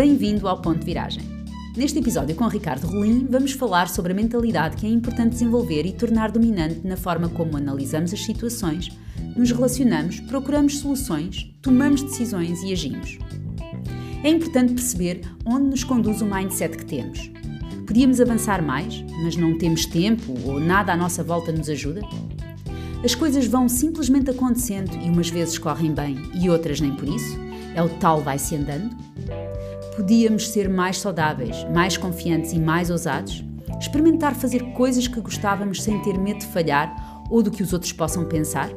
Bem-vindo ao Ponto de Viragem. Neste episódio com Ricardo Rolim, vamos falar sobre a mentalidade que é importante desenvolver e tornar dominante na forma como analisamos as situações, nos relacionamos, procuramos soluções, tomamos decisões e agimos. É importante perceber onde nos conduz o mindset que temos. Podíamos avançar mais, mas não temos tempo ou nada à nossa volta nos ajuda? As coisas vão simplesmente acontecendo e umas vezes correm bem e outras nem por isso? É o tal vai-se andando? Podíamos ser mais saudáveis, mais confiantes e mais ousados? Experimentar fazer coisas que gostávamos sem ter medo de falhar ou do que os outros possam pensar?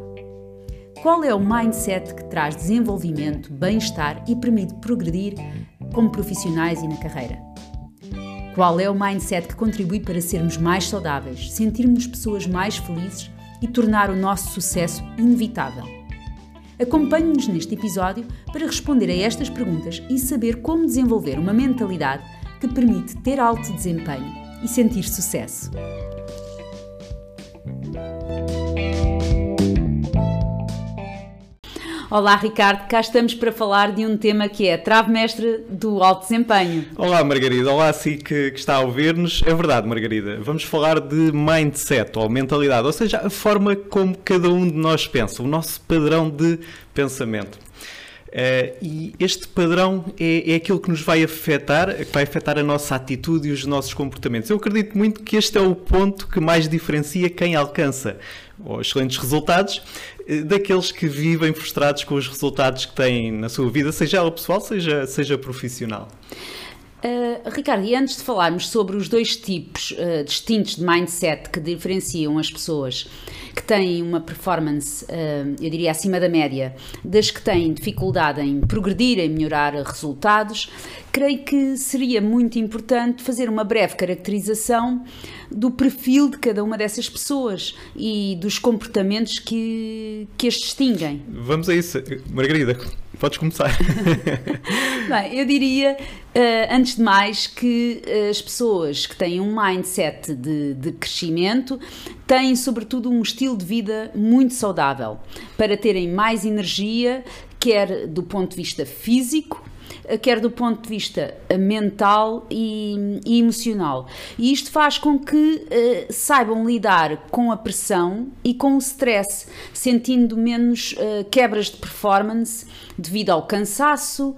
Qual é o mindset que traz desenvolvimento, bem-estar e permite progredir como profissionais e na carreira? Qual é o mindset que contribui para sermos mais saudáveis, sentirmos pessoas mais felizes e tornar o nosso sucesso inevitável? Acompanhe-nos neste episódio para responder a estas perguntas e saber como desenvolver uma mentalidade que permite ter alto desempenho e sentir sucesso. Olá, Ricardo, cá estamos para falar de um tema que é a trave mestre do alto desempenho. Olá, Margarida. Olá, si que, que está a ouvir-nos. É verdade, Margarida. Vamos falar de mindset ou mentalidade, ou seja, a forma como cada um de nós pensa, o nosso padrão de pensamento. Uh, e este padrão é, é aquilo que nos vai afetar, que vai afetar a nossa atitude e os nossos comportamentos. Eu acredito muito que este é o ponto que mais diferencia quem alcança excelentes resultados daqueles que vivem frustrados com os resultados que têm na sua vida, seja ela pessoal, seja, seja profissional. Uh, Ricardo, e antes de falarmos sobre os dois tipos uh, distintos de mindset que diferenciam as pessoas que têm uma performance, uh, eu diria, acima da média, das que têm dificuldade em progredir, em melhorar resultados, creio que seria muito importante fazer uma breve caracterização do perfil de cada uma dessas pessoas e dos comportamentos que, que as distinguem. Vamos a isso. Margarida, podes começar. Bem, eu diria, uh, antes de mais, que as pessoas que têm um mindset de, de crescimento têm, sobretudo, um estilo de vida muito saudável para terem mais energia, quer do ponto de vista físico, eh, quer do ponto de vista eh, mental e, e emocional. E isto faz com que uh, saibam lidar com a pressão e com o stress, sentindo menos uh, quebras de performance devido ao cansaço, uh,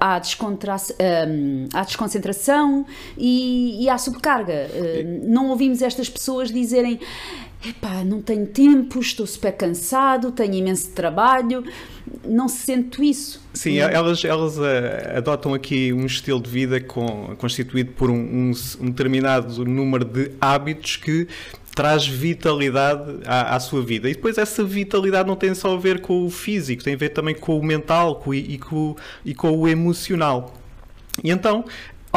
à, à, desconcentração e, e à subcarga. não ouvimos estas pessoas dizerem epá, não tenho tempo, estou super cansado, tenho imenso trabalho, não sinto isso. Sim, elas, elas uh, adotam aqui um estilo de vida com, constituído por um, um, um, determinado número de hábitos que traz vitalidade à, à, sua vida. E depois essa vitalidade não tem só a ver com o físico, tem a ver também com o mental com, e, com, e com o emocional. E então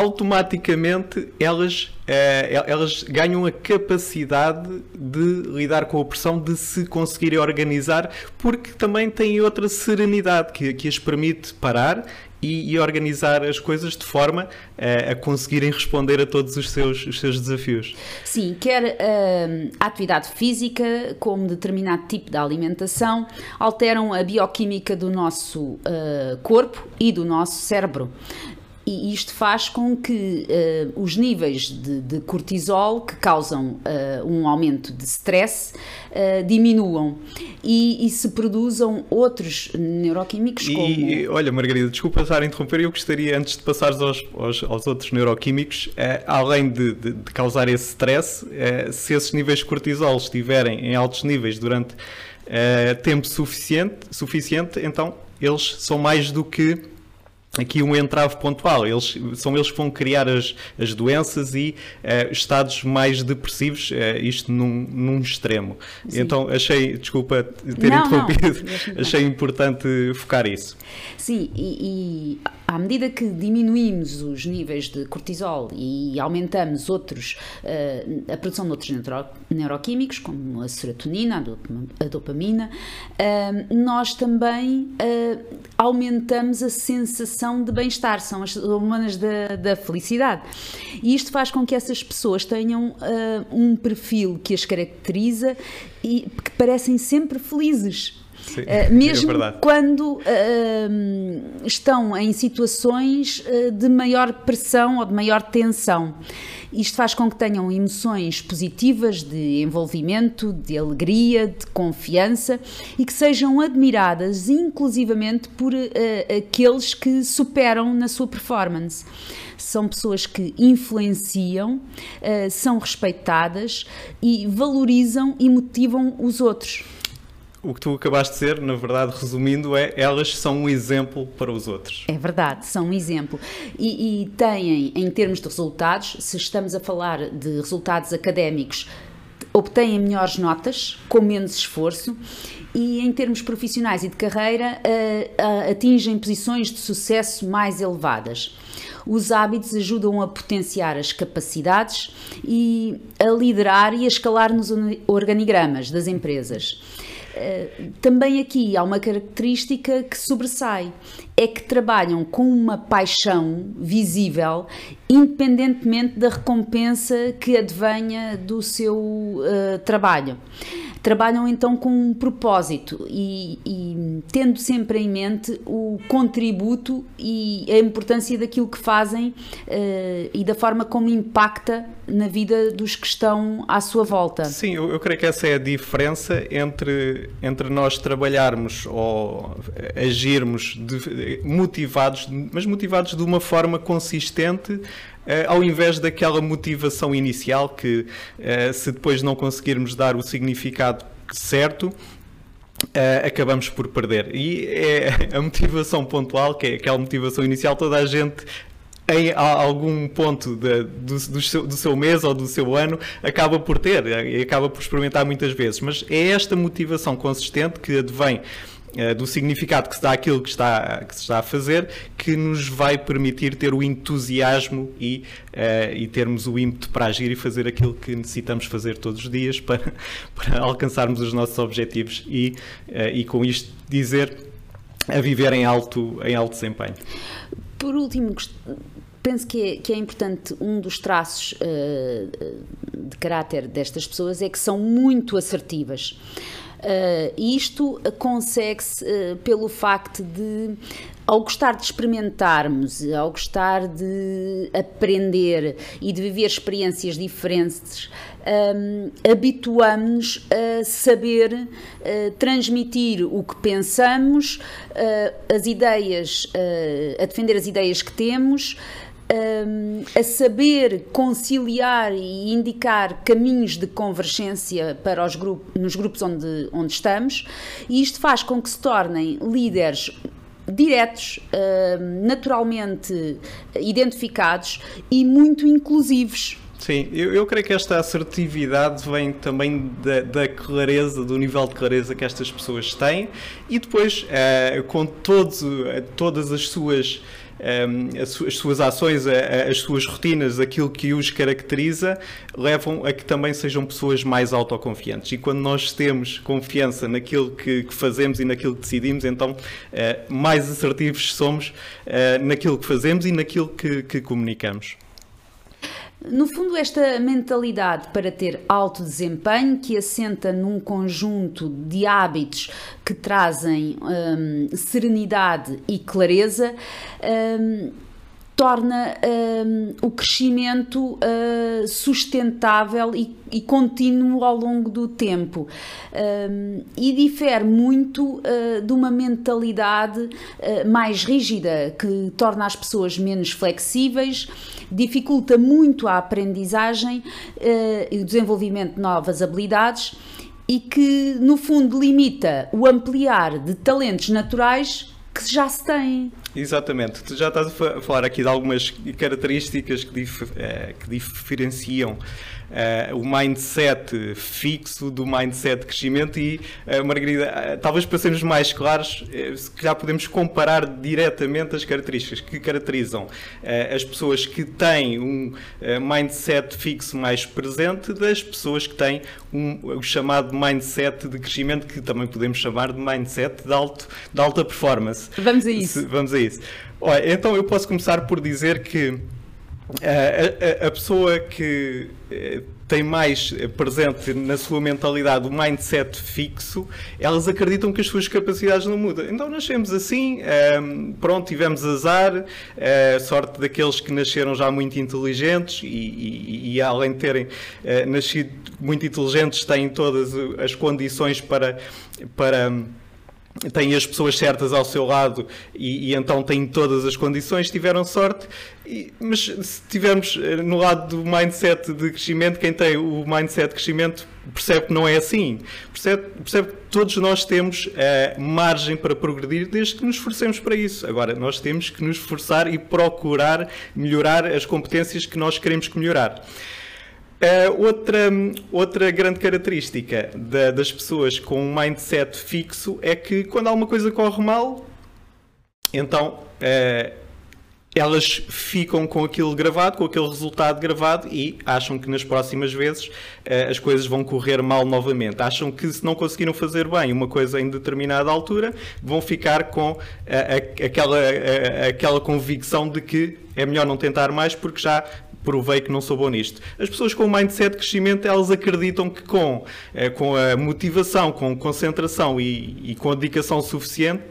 automaticamente elas, eh, elas ganham a capacidade de lidar com a pressão, de se conseguirem organizar, porque também têm outra serenidade que, que as permite parar e, e organizar as coisas de forma uh, a conseguirem responder a todos os seus, os seus desafios. Sim, quer uh, a atividade física como determinado tipo de alimentação alteram a bioquímica do nosso uh, corpo e do nosso cérebro e isto faz com que uh, os níveis de, de, cortisol que causam uh, um aumento de stress uh, diminuam. E, e, se produzam outros neuroquímicos e, como... olha Margarida, desculpa estar a interromper, eu gostaria antes de passares aos, aos, aos outros neuroquímicos, além de, de, de, causar esse stress, se esses níveis de cortisol estiverem em altos níveis durante tempo suficiente, suficiente, então eles são mais do que aqui um entrave pontual. Eles, são eles que vão criar as, as doenças e uh, estados mais depressivos, uh, isto num, num extremo. Sim. Então achei, desculpa ter não, interrompido, não. achei importante focar isso. Sim, e, e à medida que diminuímos os níveis de cortisol e aumentamos outros, uh, a produção de outros neuro, neuroquímicos, como a serotonina, a dopamina, uh, nós também uh, aumentamos a sensação de bem-estar, são as hormonas da, da, felicidade. E isto faz com que essas pessoas tenham um perfil que as caracteriza e que parecem sempre felizes. Sim, uh, mesmo é quando uh, estão em situações de maior pressão ou de maior tensão. Isto faz com que tenham emoções positivas de envolvimento, de alegria, de confiança e que sejam admiradas inclusivamente por uh, aqueles que superam na sua performance. São pessoas que influenciam, uh, são respeitadas e valorizam e motivam os outros o que tu acabaste de dizer, na verdade, resumindo, é elas são um exemplo para os outros. É verdade, são um exemplo. E, e têm, em termos de resultados, se estamos a falar de resultados académicos, obtêm melhores notas, com menos esforço e em termos profissionais e de carreira uh, atingem posições de sucesso mais elevadas. Os hábitos ajudam a potenciar as capacidades e a liderar e a escalar nos organigramas das empresas. Também aqui há uma característica que sobressai, é que trabalham com uma paixão visível, independentemente da recompensa que advenha do seu uh, trabalho trabalham então com um propósito e, e, tendo sempre em mente o contributo e a importância daquilo que fazem uh, e da forma como impacta na vida dos que estão à sua volta. Sim, eu, eu creio que essa é a diferença entre, entre nós trabalharmos ou agirmos de, motivados, mas motivados de uma forma consistente ao invés daquela motivação inicial que, uh, se depois não conseguirmos dar o significado certo, uh, acabamos por perder. E é a motivação pontual, que é aquela motivação inicial, toda a gente em algum ponto de, do, do, seu, do, seu, mês ou do seu ano acaba por ter e acaba por experimentar muitas vezes. Mas é esta motivação consistente que advém eh, do significado que se dá àquilo que, está, que se está a fazer, que nos vai permitir ter o entusiasmo e, uh, e termos o ímpeto para agir e fazer aquilo que necessitamos fazer todos os dias para, para alcançarmos os nossos objetivos e, uh, e com isto dizer a viver em alto, em alto desempenho. Por último, penso que é, que é importante um dos traços uh, de caráter destas pessoas é que são muito assertivas. Uh, isto consegue-se uh, pelo facto de, ao gostar de experimentarmos, ao gostar de aprender e de viver experiências diferentes, um, habituamos-nos a saber uh, transmitir o que pensamos, as ideias, a defender as ideias que temos um, a saber conciliar e indicar caminhos de convergência para os grupos, nos grupos onde, onde estamos, e isto faz com que se tornem líderes diretos, naturalmente identificados e muito inclusivos. Sim, eu, eu, creio que esta assertividade vem também da, da, clareza, do nível de clareza que estas pessoas têm e depois uh, com todos, uh, todas as suas as suas ações, as suas rotinas, aquilo que os caracteriza, levam a que também sejam pessoas mais autoconfiantes. E quando nós temos confiança naquilo que fazemos e naquilo que decidimos, então eh, mais assertivos somos eh, naquilo que fazemos e naquilo que, que comunicamos. No fundo, esta mentalidade para ter alto desempenho, que assenta num conjunto de hábitos que trazem hum, serenidade e clareza, hum, torna um, o crescimento uh, sustentável e, e, contínuo ao longo do tempo um, e difere muito uh, de uma mentalidade uh, mais rígida que torna as pessoas menos flexíveis, dificulta muito a aprendizagem e o desenvolvimento de novas habilidades e que no fundo limita o ampliar de talentos naturais que já se têm. Exatamente. Tu já estás a falar aqui de algumas características que, dif eh, que diferenciam uh, o mindset fixo do mindset de crescimento e, uh, Margarida, uh, talvez para sermos mais claros, já podemos comparar diretamente as características que caracterizam as pessoas que têm um mindset fixo mais presente das pessoas que têm um, o chamado mindset de crescimento, que também podemos chamar de mindset de, alto, de alta performance. Vamos a isso. Vamos a isso. Olha, então eu posso começar por dizer que a, a, a pessoa que eh, têm mais presente na sua mentalidade o mindset fixo, elas acreditam que as suas capacidades não mudam. Então nascemos assim, um, pronto, tivemos azar, uh, sorte daqueles que nasceram já muito inteligentes e, e, e além de terem uh, nascido muito inteligentes, têm todas as condições para. para têm as pessoas certas ao seu lado e, e, então têm todas as condições, tiveram sorte. E, mas se tivermos eh, no lado do mindset de crescimento, quem tem o mindset de crescimento percebe que não é assim. Percebe, percebe que todos nós temos uh, margem para progredir desde que nos esforcemos para isso. Agora, nós temos que nos esforçar e procurar melhorar as competências que nós queremos melhorar. Uh, outra, outra grande característica da, das pessoas com um mindset fixo é que quando alguma coisa corre mal, então uh, elas ficam com aquilo gravado, com aquele resultado gravado e acham que nas próximas vezes uh, as coisas vão correr mal novamente. Acham que se não conseguiram fazer bem uma coisa em determinada altura, vão ficar com aquela, aquela convicção de que é melhor não tentar mais porque já provei que não sou bom nisto. As pessoas com o mindset de crescimento, elas acreditam que com, eh, com a motivação, com concentração e, e com a dedicação suficiente,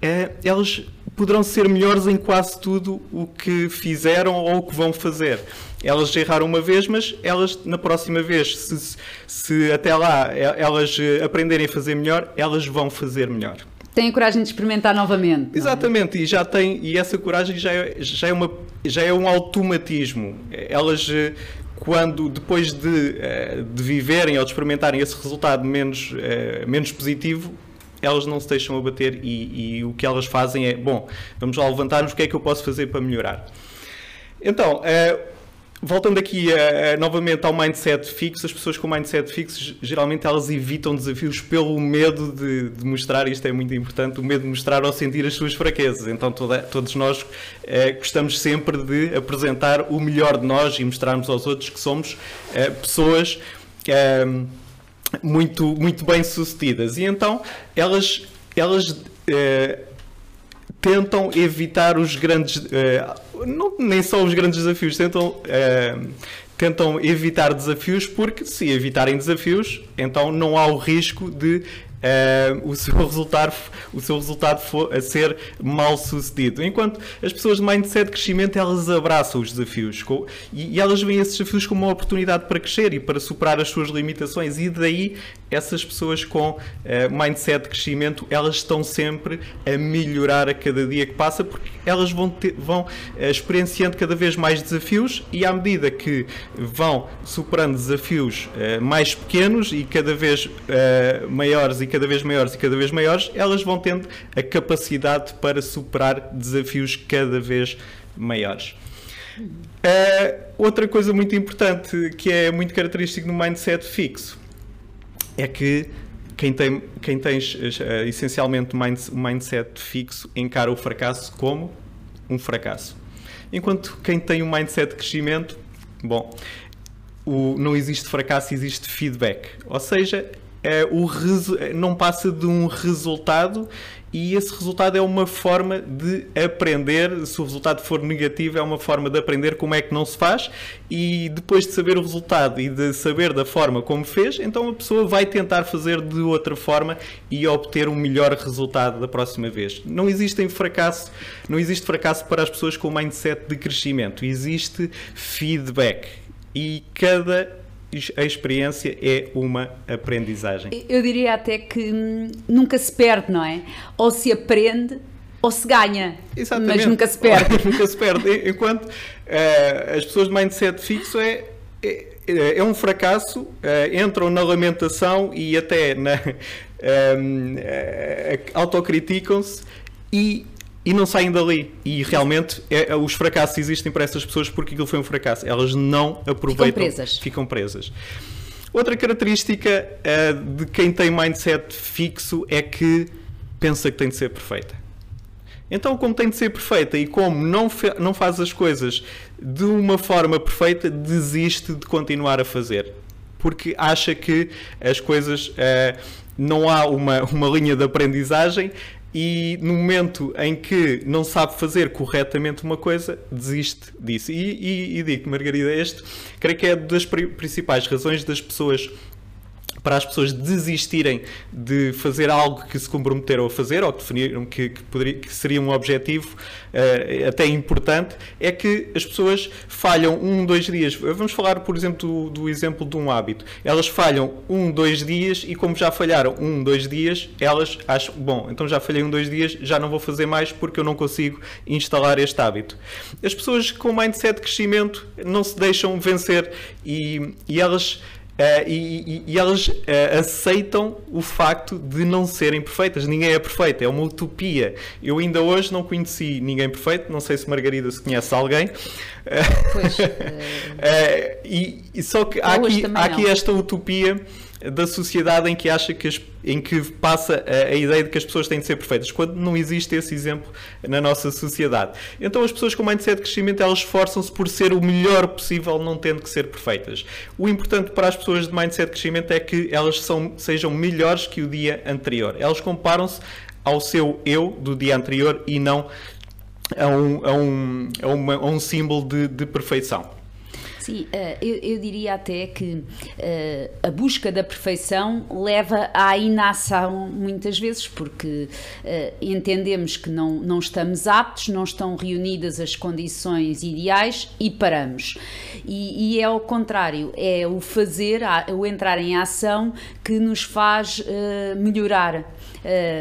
eh, elas poderão ser melhores em quase tudo o que fizeram ou o que vão fazer. Elas erraram uma vez, mas elas na próxima vez, se, se até lá elas eh, aprenderem a fazer melhor, elas vão fazer melhor têm a coragem de experimentar novamente. É? Exatamente, é? e já tem, e essa coragem já é, já é, uma, já é um automatismo. Elas eh, quando depois de, eh, de viverem ou de experimentarem esse resultado menos, eh, menos positivo, elas não se deixam abater e, e o que elas fazem é, bom, vamos lá levantar-nos, o que é que eu posso fazer para melhorar? Então, voltando aqui uh, novamente ao mindset fixo, as pessoas com mindset fixo geralmente elas evitam desafios pelo medo de, de, mostrar, isto é muito importante, o medo de mostrar ou sentir as suas fraquezas. Então toda, todos nós uh, gostamos sempre de apresentar o melhor de nós e mostrarmos aos outros que somos uh, pessoas muito, muito bem sucedidas. E então elas, elas tentam evitar os grandes. Uh, não, nem só os grandes desafios, tentam. Uh, tentam evitar desafios porque se evitarem desafios, então não há o risco de uh, o, seu resultado, o seu resultado for a ser mal sucedido. Enquanto as pessoas de mindset de crescimento, elas abraçam os desafios com, e, e, elas veem esses desafios como uma oportunidade para crescer e para superar as suas limitações e daí essas pessoas com uh, mindset de crescimento, elas estão sempre a melhorar a cada dia que passa porque elas vão, ter, vão uh, experienciando cada vez mais desafios e à medida que vão superando desafios mais pequenos e cada vez maiores e cada vez maiores e cada vez maiores, elas vão tendo a capacidade para superar desafios cada vez maiores. Uh, outra coisa muito importante que é muito característico no mindset fixo é que quem tem, quem tem uh, essencialmente um mindset fixo encara o fracasso como um fracasso. Enquanto quem tem um mindset de crescimento, bom, o, não existe fracasso, existe feedback. Ou seja, o não passa de um resultado e esse resultado é uma forma de aprender. Se o resultado for negativo, é uma forma de aprender como é que não se faz. E depois de saber o resultado e de saber da forma como fez, então a pessoa vai tentar fazer de outra forma e obter um melhor resultado da próxima vez. Não existe fracasso, não existe fracasso para as pessoas com mindset de crescimento. Existe feedback e cada a experiência é uma aprendizagem. Eu diria até que hum, nunca se perde, não é? Ou se aprende ou se ganha, Exatamente. mas nunca se perde. nunca se perde. Enquanto uh, as pessoas de mindset fixo é, é, é um fracasso, uh, entram na lamentação e até na, um, uh, autocriticam-se e e não saem dali. E realmente é, é, os fracassos existem para essas pessoas porque aquilo foi um fracasso. Elas não aproveitam. Ficam presas. Ficam presas. Outra característica uh, de quem tem mindset fixo é que pensa que tem de ser perfeita. Então, como tem de ser perfeita e como não, não faz as coisas de uma forma perfeita, desiste de continuar a fazer. Porque acha que as coisas. Uh, não há uma, uma linha de aprendizagem e no momento em que não sabe fazer corretamente uma coisa, desiste disso. E, e, e digo, Margarida, este creio que é das principais razões das pessoas para as pessoas desistirem de fazer algo que se comprometeram a fazer ou que definiram que, que, poderia, que seria um objetivo uh, até importante, é que as pessoas falham um, dois dias. Vamos falar, por exemplo, do, do, exemplo de um hábito. Elas falham um, dois dias e, como já falharam um, dois dias, elas acham, bom, então já falhei um, dois dias, já não vou fazer mais porque eu não consigo instalar este hábito. As pessoas com mindset de crescimento não se deixam vencer e, e elas Uh, e, e, elas uh, aceitam o facto de não serem perfeitas. Ninguém é perfeito, é uma utopia. Eu ainda hoje não conheci ninguém perfeito, não sei se Margarida se conhece alguém. Pois. Uh... e, só que há aqui, há aqui esta utopia da sociedade em que acha que as, em que passa a, a, ideia de que as pessoas têm de ser perfeitas, quando não existe esse exemplo na nossa sociedade. Então as pessoas com mindset de crescimento, elas esforçam-se por ser o melhor possível, não tendo que ser perfeitas. O importante para as pessoas de mindset de crescimento é que elas são, sejam melhores que o dia anterior. Elas comparam-se ao seu eu do dia anterior e não a um, a um, a uma, a um símbolo de, de perfeição. Sim, uh, eu, eu, diria até que uh, a busca da perfeição leva à inação muitas vezes, porque uh, entendemos que não, não estamos aptos, não estão reunidas as condições ideais e paramos. E, e é ao contrário, é o fazer, o entrar em ação que nos faz melhorar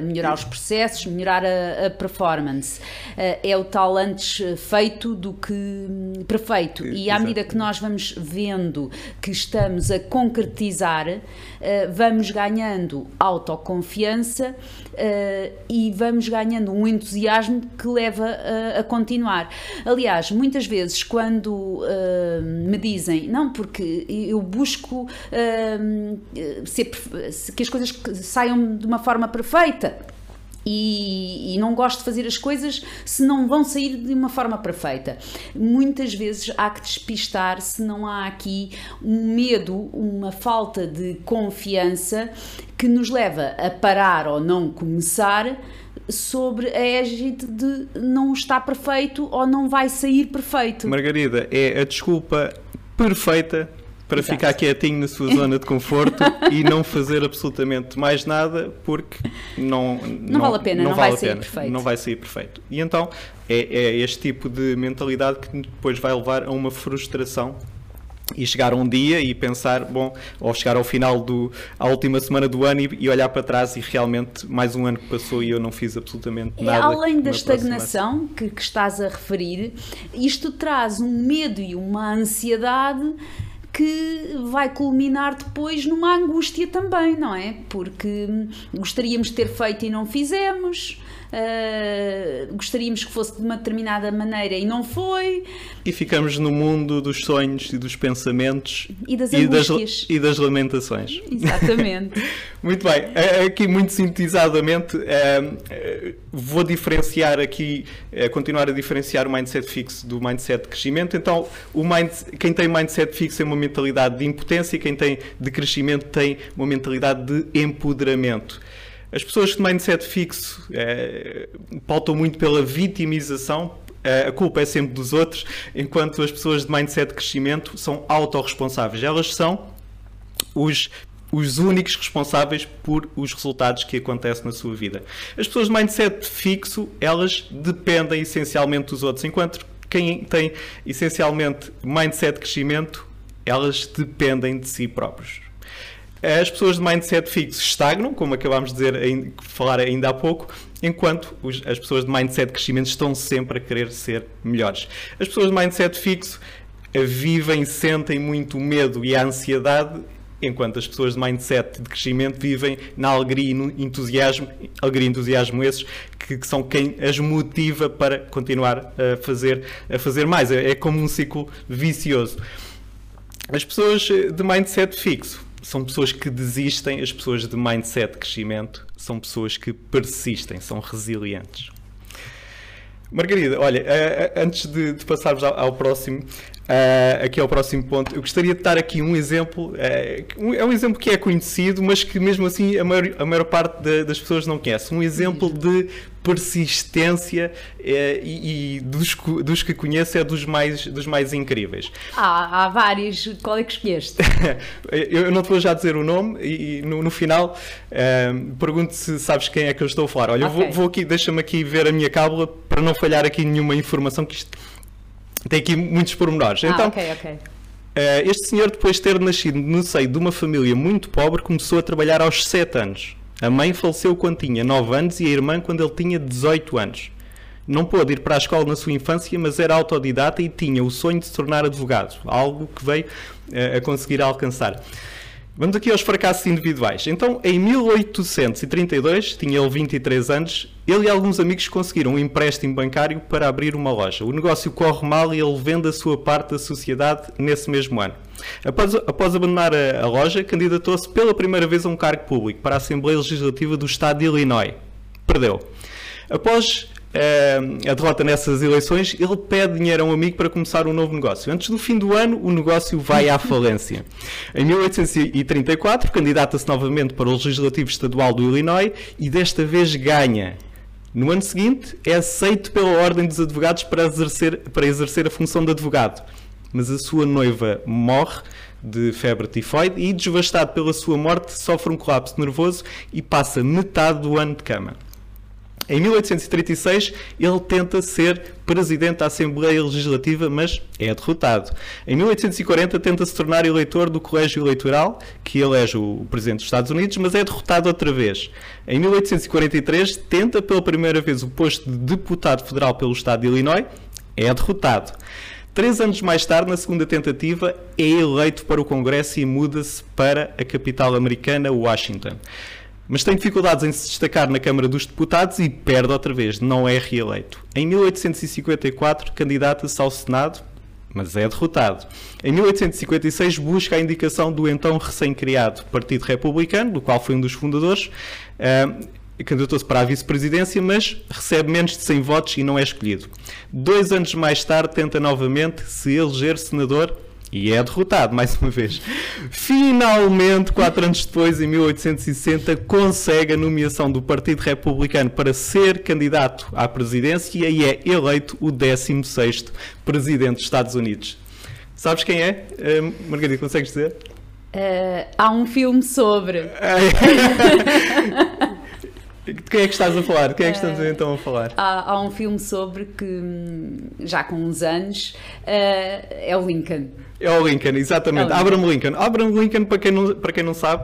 melhorar os processos, melhorar a, a performance. Uh, é o tal antes feito do que hum, perfeito. E à medida que nós vamos vendo que estamos a concretizar, uh, vamos ganhando autoconfiança uh, e vamos ganhando um entusiasmo que leva a, a continuar. Aliás, muitas vezes quando me dizem, não, porque eu busco ser, que as coisas saiam de uma forma perfeita perfeita. E, e, não gosto de fazer as coisas se não vão sair de uma forma perfeita. Muitas vezes há que despistar se não há aqui um medo, uma falta de confiança que nos leva a parar ou não começar sobre a égide de não está perfeito ou não vai sair perfeito. Margarida, é a desculpa perfeita para Exato. ficar quietinho na sua zona de conforto e não fazer absolutamente mais nada porque não, não, não vale a pena, não, não vai sair pena, perfeito. Não vai sair perfeito. E então é, é este tipo de mentalidade que depois vai levar a uma frustração e chegar um dia e pensar, bom, ou chegar ao final do à última semana do ano e, e, olhar para trás e realmente mais um ano que passou e eu não fiz absolutamente nada. além da estagnação que, que estás a referir, isto traz um medo e uma ansiedade que vai culminar depois numa angústia também, não é? Porque gostaríamos de ter feito e não fizemos, uh, gostaríamos que fosse de uma determinada maneira e não foi. E ficamos no mundo dos sonhos e dos pensamentos e das e das, e das lamentações. Exatamente. muito bem, aqui muito sintetizadamente uh, vou diferenciar aqui, uh, continuar a diferenciar o mindset fixo do mindset de crescimento. Então, o mind, quem tem mindset fixo tem uma mentalidade de impotência e quem tem de crescimento tem uma mentalidade de empoderamento. As pessoas de mindset fixo é, pautam muito pela vitimização, eh, a culpa é sempre dos outros, enquanto as pessoas de mindset de crescimento são autorresponsáveis. Elas são os os únicos responsáveis por os resultados que acontecem na sua vida. As pessoas de mindset fixo, elas dependem essencialmente dos outros, enquanto quem tem essencialmente mindset de crescimento, elas dependem de si próprios. As pessoas de mindset fixo estagnam, como acabámos de dizer, falar ainda há pouco, enquanto as pessoas de mindset de crescimento estão sempre a querer ser melhores. As pessoas de mindset fixo eh, vivem, sentem muito medo e a ansiedade, enquanto as pessoas de mindset de crescimento vivem na alegria e no entusiasmo, alegria e entusiasmo esses que, que, são quem as motiva para continuar a fazer, a fazer mais. É, é como um ciclo vicioso. As pessoas eh, de mindset fixo são pessoas que desistem, as pessoas de mindset de crescimento são pessoas que persistem, são resilientes. Margarida, olha, antes de, de passarmos ao, ao, próximo, Uh, aqui é o próximo ponto. Eu gostaria de dar aqui um exemplo. Uh, é um exemplo que é conhecido, mas que mesmo assim a maior, a maior parte de, das pessoas não conhece. Um exemplo de persistência uh, e, e dos, dos, que conheço é dos mais, dos mais incríveis. Há, há vários. Qual é que escolheste? eu não te vou já dizer o nome e, e no, no, final pergunto se sabes quem é que eu estou a falar. Olha, okay. vou, vou aqui, deixa-me aqui ver a minha cábula para não falhar aqui nenhuma informação que isto tem aqui muitos pormenores. Ah, então, ok, ok. Uh, este senhor, depois de ter nascido no seio de uma família muito pobre, começou a trabalhar aos 7 anos. A mãe faleceu quando tinha 9 anos e a irmã quando ele tinha 18 anos. Não pôde ir para a escola na sua infância, mas era autodidata e tinha o sonho de se tornar advogado, algo que veio uh, a conseguir alcançar. Vamos aqui aos fracassos individuais. Então, em 1832, tinha ele 23 anos, ele e alguns amigos conseguiram um empréstimo bancário para abrir uma loja. O negócio corre mal e ele vende a sua parte da sociedade nesse mesmo ano. Após, após abandonar a, a loja, candidatou-se pela primeira vez a um cargo público para a Assembleia Legislativa do Estado de Illinois. Perdeu. Após a derrota nessas eleições, ele pede dinheiro a um amigo para começar um novo negócio. Antes do fim do ano, o negócio vai à falência. Em 1834, candidata-se novamente para o Legislativo Estadual do Illinois e desta vez ganha. No ano seguinte, é aceito pela Ordem dos Advogados para exercer, para exercer a função de advogado. Mas a sua noiva morre de febre tifoide e, devastado pela sua morte, sofre um colapso nervoso e passa metade do ano de cama. Em 1836, ele tenta ser presidente da Assembleia Legislativa, mas é derrotado. Em 1840, tenta se tornar eleitor do Colégio Eleitoral, que elege o presidente dos Estados Unidos, mas é derrotado outra vez. Em 1843, tenta pela primeira vez o posto de deputado federal pelo Estado de Illinois, é derrotado. Três anos mais tarde, na segunda tentativa, é eleito para o Congresso e muda-se para a capital americana, Washington mas tem dificuldades em se destacar na Câmara dos Deputados e perde outra vez, não é reeleito. Em 1854, candidata-se ao Senado, mas é derrotado. Em 1856, busca a indicação do então recém-criado Partido Republicano, do qual foi um dos fundadores. Uh, candidatou-se para a vice-presidência, mas recebe menos de 100 votos e não é escolhido. Dois anos mais tarde, tenta novamente se eleger senador e é derrotado, mais uma vez. Finalmente, quatro anos depois, em 1860, consegue a nomeação do Partido Republicano para ser candidato à presidência e é eleito o 16º Presidente dos Estados Unidos. Sabes quem é? Uh, Margarida, consegues dizer? Uh, há um filme sobre. De quem é que estás a falar? De quem é que estamos uh, então a falar? Há, há, um filme sobre que, hum, já com uns anos, uh, é o Lincoln. É o Lincoln, exatamente. É Abraham Lincoln. Abraham Lincoln, para quem não, para quem não sabe,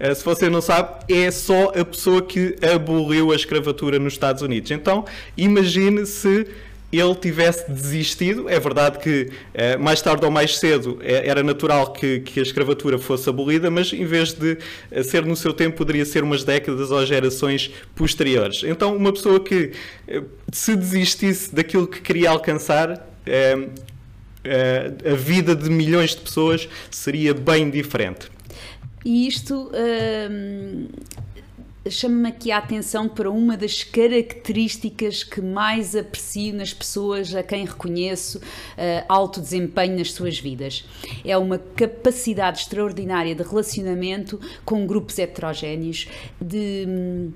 uh, se você não sabe, é só a pessoa que aboliu a escravatura nos Estados Unidos. Então, imagine se ele tivesse desistido. É verdade que eh, mais tarde ou mais cedo eh, era natural que, que, a escravatura fosse abolida, mas em vez de eh, ser no seu tempo, poderia ser umas décadas ou gerações posteriores. Então, uma pessoa que se desistisse daquilo que queria alcançar. a vida de milhões de pessoas seria bem diferente. E isto chama-me aqui a atenção para uma das características que mais aprecio nas pessoas a quem reconheço uh, alto desempenho nas suas vidas. É uma capacidade extraordinária de relacionamento com grupos heterogéneos, de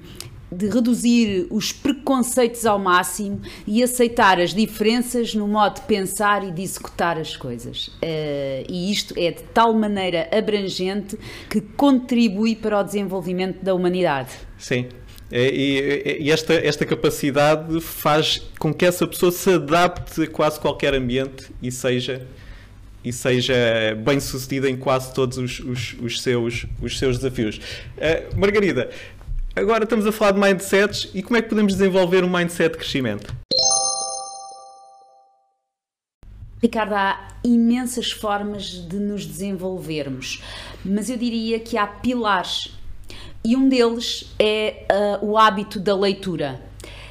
de reduzir os preconceitos ao máximo e aceitar as diferenças no modo de pensar e de executar as coisas. Uh, e isto é de tal maneira abrangente que contribui para o desenvolvimento da humanidade. Sim. É, e, esta, esta capacidade faz com que essa pessoa se adapte a quase qualquer ambiente e seja e seja bem sucedida em quase todos os, os, os seus, os seus desafios. Uh, Margarida, Agora estamos a falar de mindsets e como é que podemos desenvolver um mindset de crescimento? Ricardo, há imensas formas de nos desenvolvermos, mas eu diria que há pilares e um deles é uh, o hábito da leitura.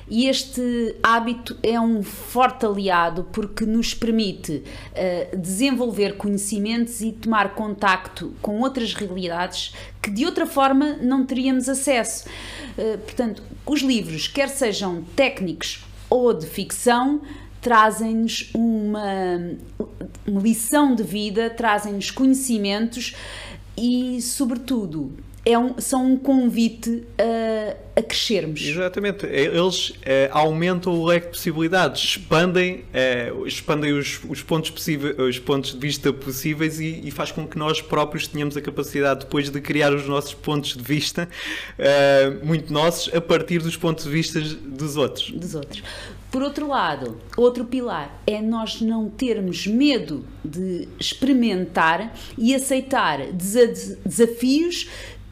E este hábito é um forte aliado porque nos permite uh, desenvolver conhecimentos e tomar contacto com outras realidades que de outra forma não teríamos acesso. Uh, portanto, os livros, quer sejam técnicos ou de ficção, trazem-nos uma, uma lição de vida, trazem-nos conhecimentos e, sobretudo, é um, são um convite a, a, crescermos. Exatamente. É, eles é, aumentam o leque de possibilidades, expandem, é, expandem os, os, pontos possíveis, os pontos de vista possíveis e, e, faz com que nós próprios tenhamos a capacidade depois de criar os nossos pontos de vista, é, muito nossos, a partir dos pontos de vista dos outros. Dos outros. Por outro lado, outro pilar é nós não termos medo de experimentar e aceitar desafios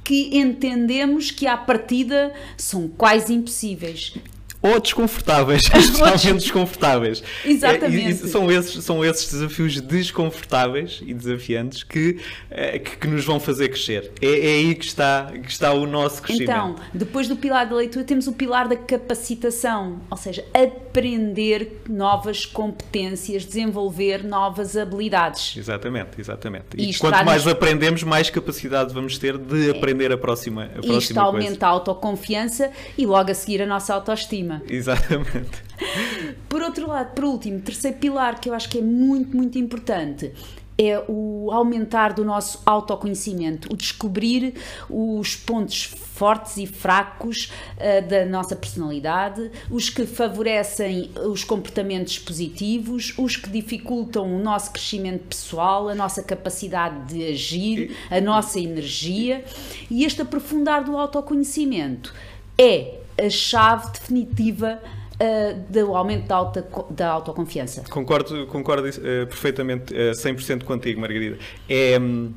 que entendemos que à partida são quase impossíveis ou desconfortáveis, especialmente desconfortáveis. Exatamente. É, e, e são, esses, são esses desafios desconfortáveis e desafiantes que, é, que, que, nos vão fazer crescer. É, é, aí que está, que está o nosso crescimento. Então, depois do pilar da leitura, temos o pilar da capacitação, ou seja, aprender novas competências, desenvolver novas habilidades. Exatamente, exatamente. E, e quanto mais aprendemos, mais capacidade vamos ter de aprender a próxima, a próxima Isto aumenta a autoconfiança e logo a seguir a nossa autoestima. Exatamente. Por outro lado, por último, terceiro pilar que eu acho que é muito, muito importante é o aumentar do nosso autoconhecimento, o descobrir os pontos fortes e fracos uh, da nossa personalidade, os que favorecem os comportamentos positivos, os que dificultam o nosso crescimento pessoal, a nossa capacidade de agir, a nossa energia. E este aprofundar do autoconhecimento é a chave definitiva uh, do aumento da, da autoconfiança. Concordo, concordo uh, perfeitamente, uh, 100% contigo, Margarida. É, um,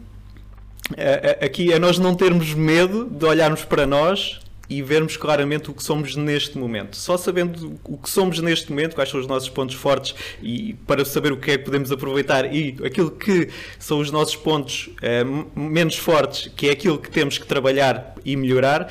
aqui é nós não termos medo de olharmos para nós e vermos claramente o que somos neste momento. Só sabendo o que somos neste momento, quais são os nossos pontos fortes e para saber o que é que podemos aproveitar e aquilo que são os nossos pontos eh, menos fortes, que é aquilo que temos que trabalhar e melhorar,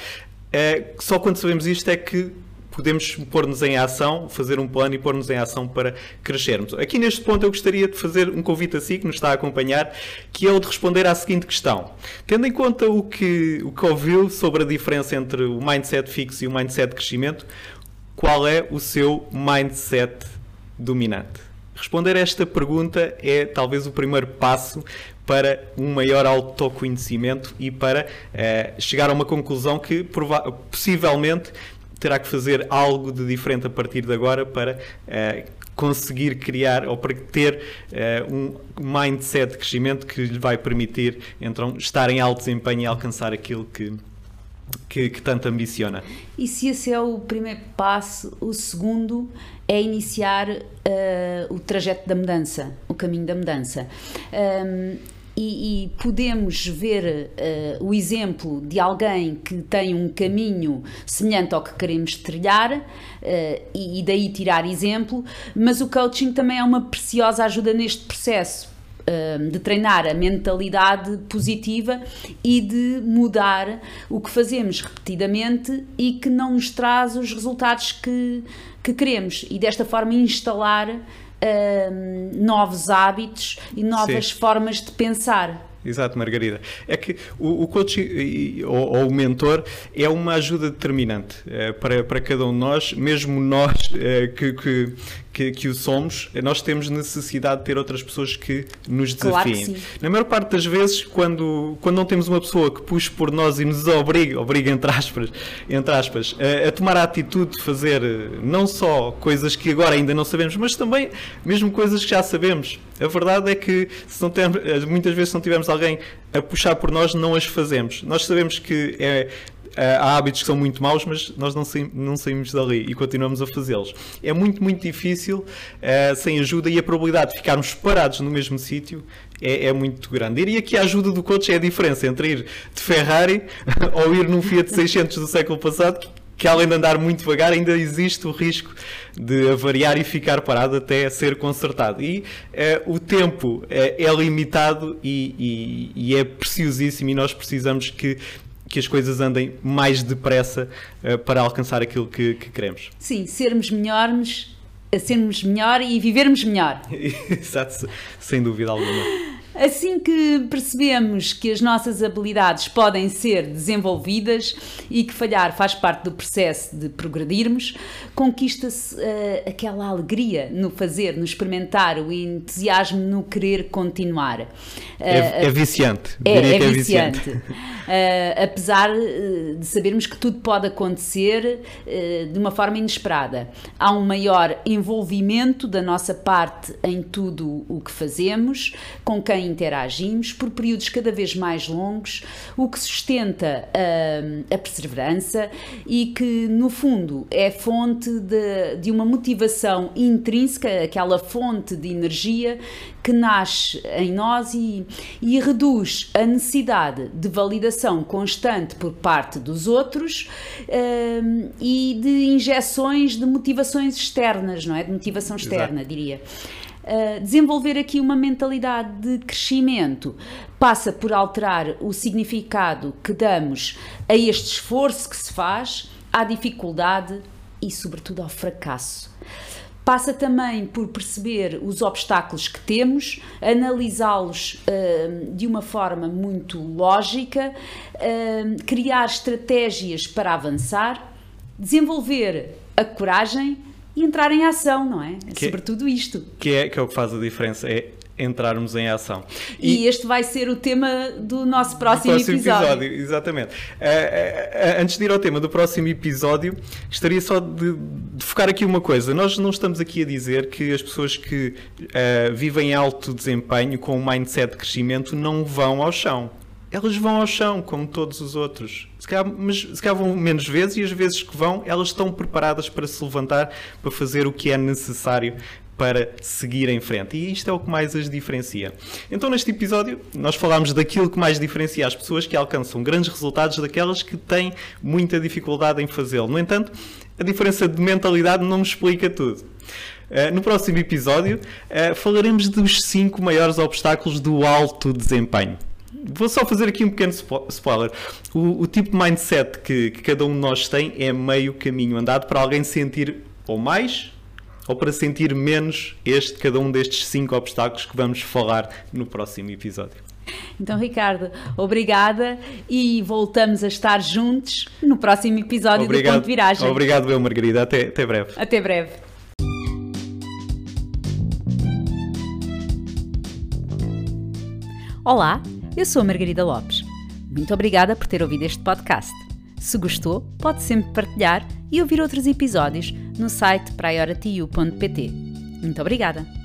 é, só quando sabemos isto é que podemos pôr-nos em ação, fazer um plano e pôr-nos em ação para crescermos. Aqui neste ponto eu gostaria de fazer um convite a si que nos está a acompanhar, que é o de responder à seguinte questão. Tendo em conta o que, o que ouviu sobre a diferença entre o mindset fixo e o mindset de crescimento, qual é o seu mindset dominante? Responder a esta pergunta é talvez o primeiro passo para um maior autoconhecimento e para eh, chegar a uma conclusão que possivelmente terá que fazer algo de diferente a partir de agora para eh, conseguir criar ou para ter uh, um mindset de crescimento que lhe vai permitir então estar em alto desempenho e alcançar aquilo que, que, que, tanto ambiciona. E se esse é o primeiro passo, o segundo é iniciar uh, o trajeto da mudança, o caminho da mudança. Um, e, e podemos ver uh, o exemplo de alguém que tem um caminho semelhante ao que queremos trilhar uh, e, e daí tirar exemplo, mas o coaching também é uma preciosa ajuda neste processo eh, de treinar a mentalidade positiva e de mudar o que fazemos repetidamente e que não nos traz os resultados que, que queremos. E desta forma instalar novos hábitos e novas Sim. formas de pensar. Exato, Margarida. É que o, o coach ou, ou, o mentor é uma ajuda determinante é, para, para cada um de nós, mesmo nós é, que, que, que, que, o somos, nós temos necessidade de ter outras pessoas que nos desafiem. Claro Na maior parte das vezes, quando, quando não temos uma pessoa que puxe por nós e nos obriga, obriga entre aspas, entre aspas a, a, tomar a atitude de fazer não só coisas que agora ainda não sabemos, mas também mesmo coisas que já sabemos. A verdade é que se não temos, muitas vezes se não tivermos alguém a puxar por nós, não as fazemos. Nós sabemos que é eh, há hábitos que são muito maus, mas nós não, saímos, não saímos dali e continuamos a fazê-los. É muito, muito difícil, uh, sem ajuda, e a probabilidade de ficarmos parados no mesmo sítio é, é, muito grande. Diria que a ajuda do coach é a diferença entre ir de Ferrari ou ir num Fiat 600 do século passado, que além de andar muito devagar, ainda existe o risco de avariar e ficar parado até ser consertado. E uh, o tempo é limitado e, e, e, é preciosíssimo e nós precisamos que que as coisas andem mais depressa uh, para alcançar aquilo que, que, queremos. Sim, sermos melhores, sermos melhor e vivermos melhor. Exato, sem dúvida alguma. Assim que percebemos que as nossas habilidades podem ser desenvolvidas e que falhar faz parte do processo de progredirmos, conquista-se uh, aquela alegria no fazer, no experimentar, o entusiasmo no querer continuar. Uh, é, é, viciante. É, é, é viciante. viciante. Uh, apesar de sabermos que tudo pode acontecer de uma forma inesperada. Há um maior envolvimento da nossa parte em tudo o que fazemos, com quem interagimos por períodos cada vez mais longos, o que sustenta a, a perseverança e que, no fundo, é fonte de, de uma motivação intrínseca, aquela fonte de energia que nasce em nós e, e reduz a necessidade de validação constante por parte dos outros um, e de injeções de motivações externas, não é? De motivação externa, Exato. diria. Desenvolver aqui uma mentalidade de crescimento passa por alterar o significado que damos a este esforço que se faz, à dificuldade e, sobretudo, ao fracasso. Passa também por perceber os obstáculos que temos, analisá-los uh, de uma forma muito lógica, uh, criar estratégias para avançar, desenvolver a coragem e entrar em ação, não é? Que, Sobretudo isto. Que é, que é o que faz a diferença. É entrarmos em ação. E, e, este vai ser o tema do nosso próximo, próximo episódio. episódio. Exatamente. Uh, uh, antes de ir ao tema do próximo episódio, gostaria só de, de, focar aqui uma coisa. Nós não estamos aqui a dizer que as pessoas que vivem alto desempenho com um mindset de crescimento não vão ao chão elas vão ao chão, como todos os outros. Se calhar, mas se calhar vão menos vezes e as vezes que vão, elas estão preparadas para se levantar, para fazer o que é necessário para seguir em frente. E isto é o que mais as diferencia. Então, neste episódio, nós falámos daquilo que mais diferencia as pessoas que alcançam grandes resultados daquelas que têm muita dificuldade em fazê-lo. No entanto, a diferença de mentalidade não explica tudo. Uh, no próximo episódio, uh, falaremos dos 5 maiores obstáculos do alto desempenho. Vou só fazer aqui um pequeno spoiler. O, o tipo de mindset que, que cada um de nós tem é meio caminho andado para alguém sentir ou mais ou para sentir menos este, cada um destes cinco obstáculos que vamos falar no próximo episódio. Então, Ricardo, obrigada e voltamos a estar juntos no próximo episódio obrigado, do Ponto de Viragem. Obrigado, eu, Margarida. Até, até breve. Até breve. Olá, eu sou a Margarida Lopes. Muito obrigada por ter ouvido este podcast. Se gostou, pode sempre partilhar e ouvir outros episódios no site priorityu.pt. Muito obrigada!